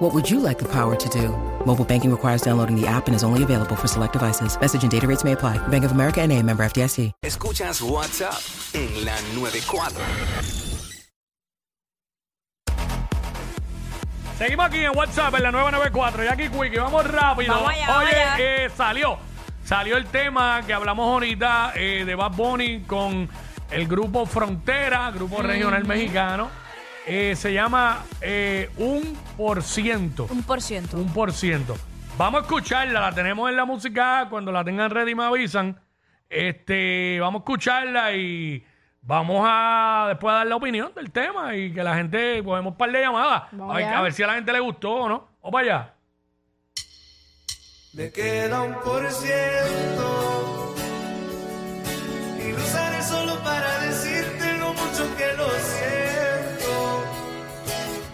What would you like the power to do? Mobile banking requires downloading the app and is only available for select devices. Message and data rates may apply. Bank of America and a member FDIC. Escuchas WhatsApp en la 94. Seguimos aquí en WhatsApp en la 994. Jackie Quick, y vamos rápido. Vamos allá, vamos Oye, allá. eh, salió. Salió el tema que hablamos ahorita eh, de Bad Bunny con el grupo Frontera, grupo regional mexicano. Eh, se llama eh, Un por ciento. Un por ciento. Un por ciento. Vamos a escucharla, la tenemos en la música. Cuando la tengan ready me avisan. Este, vamos a escucharla y vamos a después a dar la opinión del tema y que la gente, podemos un par de llamadas. Vamos A ver, allá. a ver si a la gente le gustó o no. O para allá. Me queda un por ciento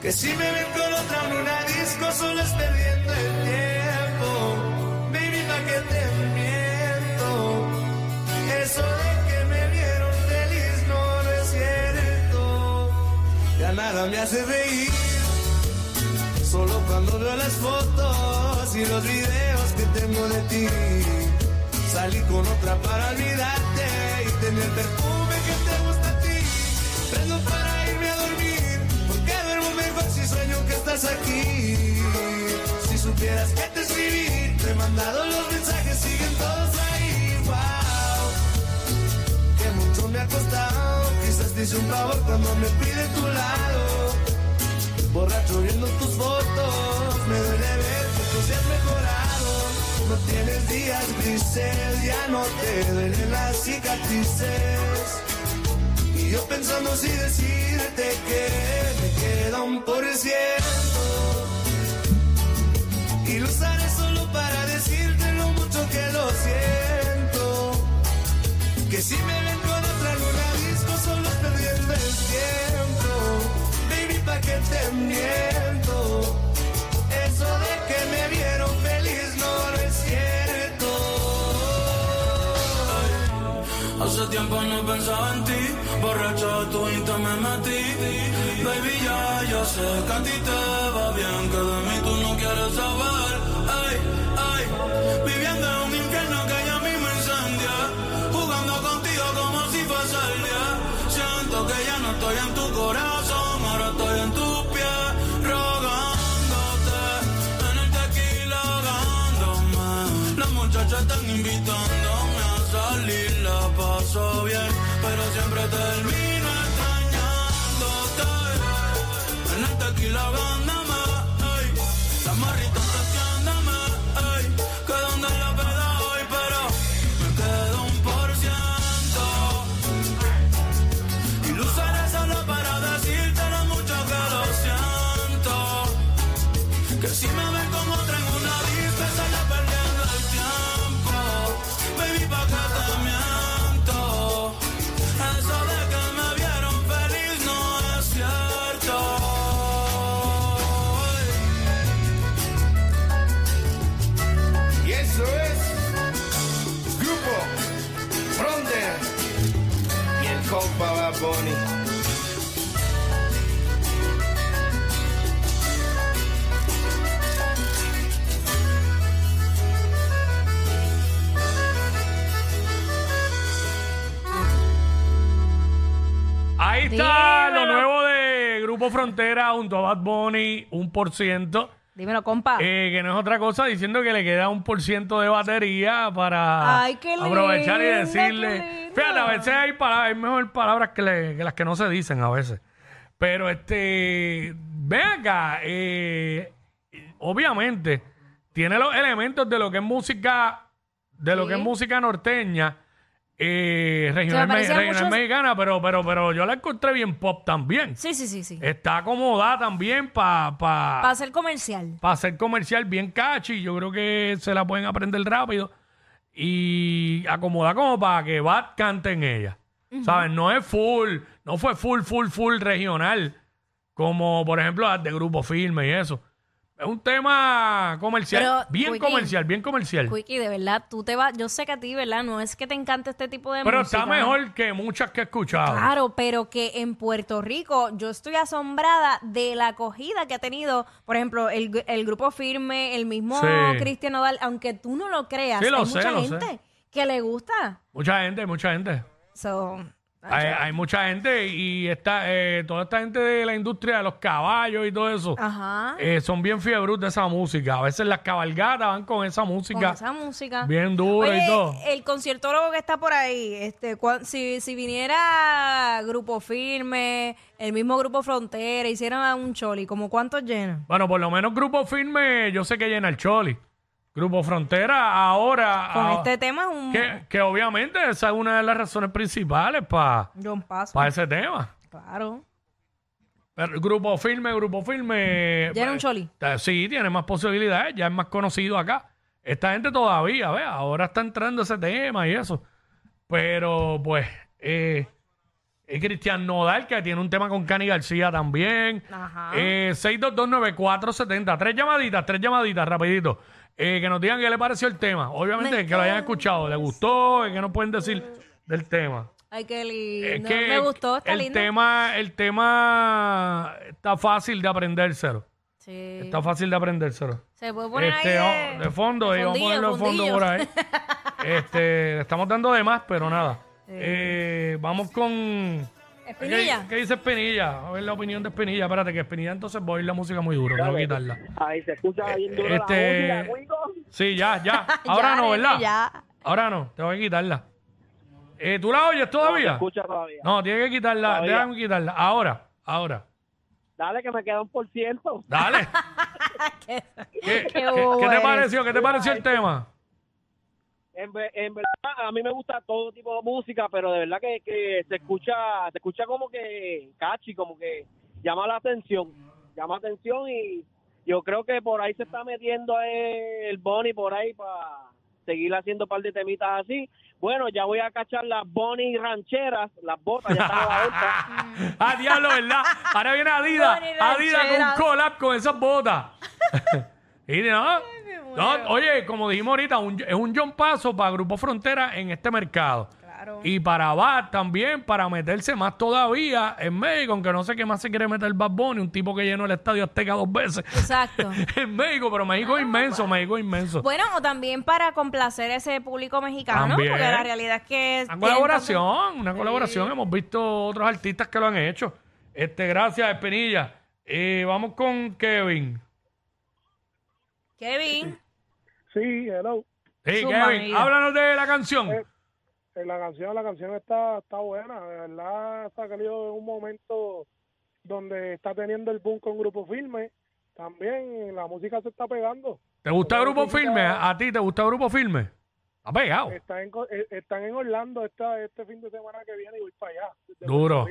Que si me ven con otra en una disco solo es perdiendo el tiempo. Baby, pa' que te miento. Eso de que me vieron feliz no, no es cierto. Ya nada me hace reír. Solo cuando veo las fotos y los videos que tengo de ti. Salí con otra para olvidarte y tener perfume que te gusta a ti. Prendo para irme a dormir, si sueño que supieras que te escribí, te he mandado los mensajes, siguen todos ahí. Wow, que mucho me ha costado. Quizás te hice un favor cuando me fui de tu lado. Borracho viendo tus fotos, me duele ver que tú seas mejorado. No tienes días grises, ya no te duelen las cicatrices. Y yo pensando si decirte que Hace tiempo no pensaba en ti, borracho de tu insta me metí. Baby, ya, yo sé que a ti te va bien, que de mí tú no quieres saber. Ay, ay, viviendo en un infierno que ya mismo incendia. Jugando contigo como si fuese el día. Siento que ya no estoy en tu corazón, ahora estoy en tus pies, rogándote. En el tequila ahogándome. Las muchachas están invitándome En el y el compa Bad Bunny. Ahí está lo nuevo de Grupo Frontera junto a Bad Bunny, un por ciento. Dímelo, compa. Eh, que no es otra cosa diciendo que le queda un por ciento de batería para Ay, qué aprovechar y decirle. qué lindo. Fíjate, a veces hay, palabras, hay mejor palabras que, le- que las que no se dicen a veces. Pero este, ven acá, eh, obviamente tiene los elementos de lo que es música, de lo que es música norteña, eh, regional, me- mexicana, pero, pero, pero yo la encontré bien pop también. Sí, sí, sí, sí. Está acomodada también para Para hacer comercial. para hacer comercial bien catchy. Yo creo que se la pueden aprender rápido. y acomoda como para que Bad cante en ella. ¿Sabes? No es full, no fue full, full, full regional, como por ejemplo las de Grupo Firme y eso. Es un tema comercial, Pero, bien Quickie, comercial, bien comercial. Quickie, de verdad, tú te vas, yo sé que a ti, ¿verdad? No es que te encante este tipo de Pero música. está mejor que muchas que he escuchado. Claro, pero que en Puerto Rico yo estoy asombrada de la acogida que ha tenido, por ejemplo, el, el grupo firme, el mismo Sí. Cristian Nodal, aunque tú no lo creas, Sí, lo hay sé, mucha lo gente que le gusta. Mucha gente, mucha gente. So, Hay, hay mucha gente y está, eh, toda esta gente de la industria de los caballos y todo eso. Ajá. eh, son bien fiebros de esa música. A veces las cabalgatas van con esa con música esa música. bien dura Oye, y todo. el conciertólogo que está por ahí, este, cua- si, si viniera Grupo Firme, el mismo Grupo Frontera, hicieran un choli, ¿como cuántos llenan? Bueno, por lo menos Grupo Firme, yo sé que llena el Choli. Grupo Frontera, ahora. Con ah, este tema es un que, que obviamente esa es una de las razones principales para Paso. ese tema. Claro. Pero grupo Firme, Grupo Firme. ¿Llena un eh, choli? eh, Sí, tiene más posibilidades, ya es más conocido acá. Esta gente todavía, ¿ves? Ahora está entrando ese tema y eso. Pero, pues, eh, eh, Cristian Nodal, que tiene un tema con Cani García también. Ajá. Eh, 6229470. Tres llamaditas, tres llamaditas, rapidito. Eh, que nos digan qué le pareció el tema. Obviamente, que lo hayan escuchado. ¿Le gustó? ¿Qué nos pueden decir del tema? Ay, qué lindo. Es que Me gustó, está el lindo. tema, el tema está fácil de aprendérselo. Sí. Está fácil de aprendérselo. Se puede poner Este, ahí oh, de fondo, de y vamos a ponerlo de fondo fondillo. por ahí. Este, le estamos dando de más, pero nada. Eh, vamos con. Espinilla. ¿Qué, qué dice Espinilla? A ver la opinión de Espinilla. Espérate, que Espinilla entonces voy a oír la música muy duro. Tengo que quitarla. Ahí se escucha bien duro este- la música. Sí, ya, ya. Ahora Ya, no, ¿verdad? Ya. Ahora no, tengo que quitarla. Eh, ¿Tú la oyes Se todavía? escucha todavía. No, tienes que quitarla. Todavía. Déjame quitarla. Ahora, ahora. Dale que me queda un por ciento. Dale. Qué- ¿Qué, qué- te pareció? ¿Qué te pareció el tema? En, ve- en verdad, a mí me gusta todo tipo de música, pero de verdad que, que se escucha se escucha como que catchy, como que llama la atención. Llama atención y yo creo que por ahí se está metiendo el Bonnie por ahí para seguir haciendo un par de temitas así. Bueno, ya voy a cachar las Bonnie rancheras, las botas, ya están a la venta. ah, diablo, ¿verdad? Ahora viene Adidas. Adidas con un collab con esas botas. y no, no, oye, como dijimos ahorita, un- es un John Paso para Grupo Frontera en este mercado. Claro. Y para Bad también, para meterse más todavía en México, aunque no sé qué más se quiere meter Bad Bunny, un tipo que llenó el estadio Azteca dos veces. Exacto. en México, pero México es inmenso, México es inmenso. Bueno, o también para complacer ese público mexicano, También. porque la realidad es que... Una tienen colaboración, una colaboración. Hemos visto otros artistas que lo han hecho. Este, gracias, Espinilla. Eh, vamos con Kevin. Kevin, Sí, hello. Sí, Su Kevin, háblanos de la canción. Eh, Eh, La canción, la canción está, está buena, de verdad ha salido en un momento donde está teniendo el boom con Grupo Firme. También la música se está pegando. ¿Te gusta Grupo música- Firme? ¿A ti te gusta Grupo Firme? Está pegado. Está en, co- eh, están en Orlando esta, este fin de semana que viene y voy para allá. Duro.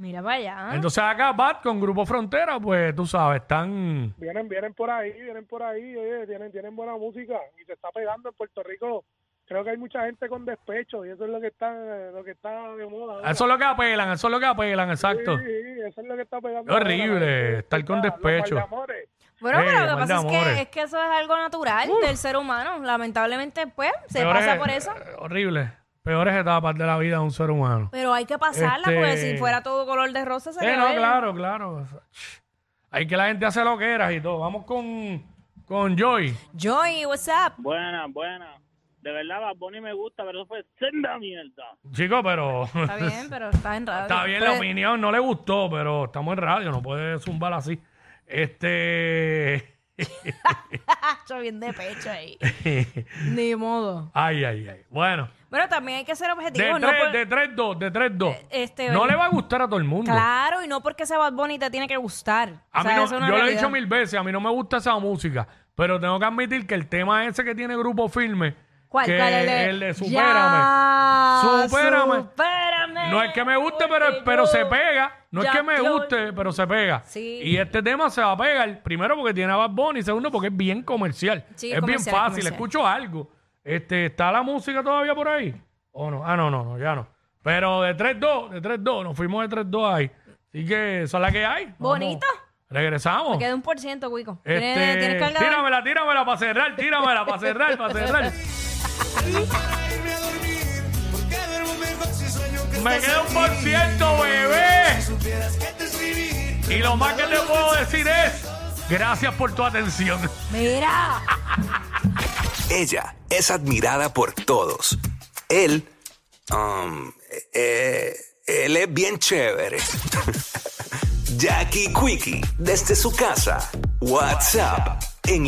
Mira para allá. Entonces acá Bad con Grupo Frontera, pues tú sabes, están... Vienen, vienen por ahí, vienen por ahí, oye, tienen, tienen buena música y se está pegando en Puerto Rico. Creo que hay mucha gente con despecho y eso es lo que está, lo que está de moda. ahora. Eso es lo que apelan, eso es lo que apelan, exacto. Sí, sí, eso es lo que está pegando. Es horrible la estar con despecho. Bueno, Eh, pero lo que mal de pasa es amores. que, es que eso es algo natural del ser humano. Lamentablemente, pues, se pasa por eso. eh, Horrible. Peores etapas de la vida de un ser humano. Pero hay que pasarla, porque Este- si fuera todo color de rosa Sí, sería no, bello. claro, claro. Hay que la gente hace lo que era y todo. Vamos con, con Joy. Joy, what's up? Buena, buena. De verdad, Bad Bunny me gusta, pero eso fue senda mierda. Chico, pero Está bien, pero está en radio. está bien la Pero- opinión. No le gustó, pero estamos en radio. No puede zumbar así. Este... Hacho, bien de pecho ahí. Ni modo. ay, ay, ay. Bueno. Bueno, también hay que ser De objetivos. no 3, por- de 3-2, de 3-2. este, no le va a gustar a todo el mundo. Claro, y no porque sea Bad Bunny te tiene que gustar. A O mí no, yo lo he realidad. dicho mil veces, a mí no me gusta esa música, pero tengo que admitir que el tema ese que tiene Grupo Firme, ¿Cuál? que ¿Cuál? El de, el de Supérame, Ya, Supérame. supérame, no es que me guste, pero, pero se pega, no es ya que me guste, pero se pega. Sí. Y este tema se va a pegar, primero porque tiene a Bad Bunny, segundo porque es bien comercial, Sí, es bien comercial, fácil, comercial. escucho algo. Este, ¿Está la música todavía por ahí? ¿O no? Ah, no, no, no, ya no. Pero de 3-2, de 3-2, nos fuimos de 3-2 ahí. Así que esa es la que hay. Vamos. Bonito. Regresamos. Queda un por ciento, Wico. ¿Tienes, Este, ¿tienes cargador? tíramela, tíramela para cerrar, tíramela para cerrar, para cerrar. Me queda un por ciento, bebé. Y lo más que te puedo decir es, gracias por tu atención. Mira. Ella es admirada por todos. Él, um, eh, él es bien chévere. Jackie Quickie, desde su casa. WhatsApp, en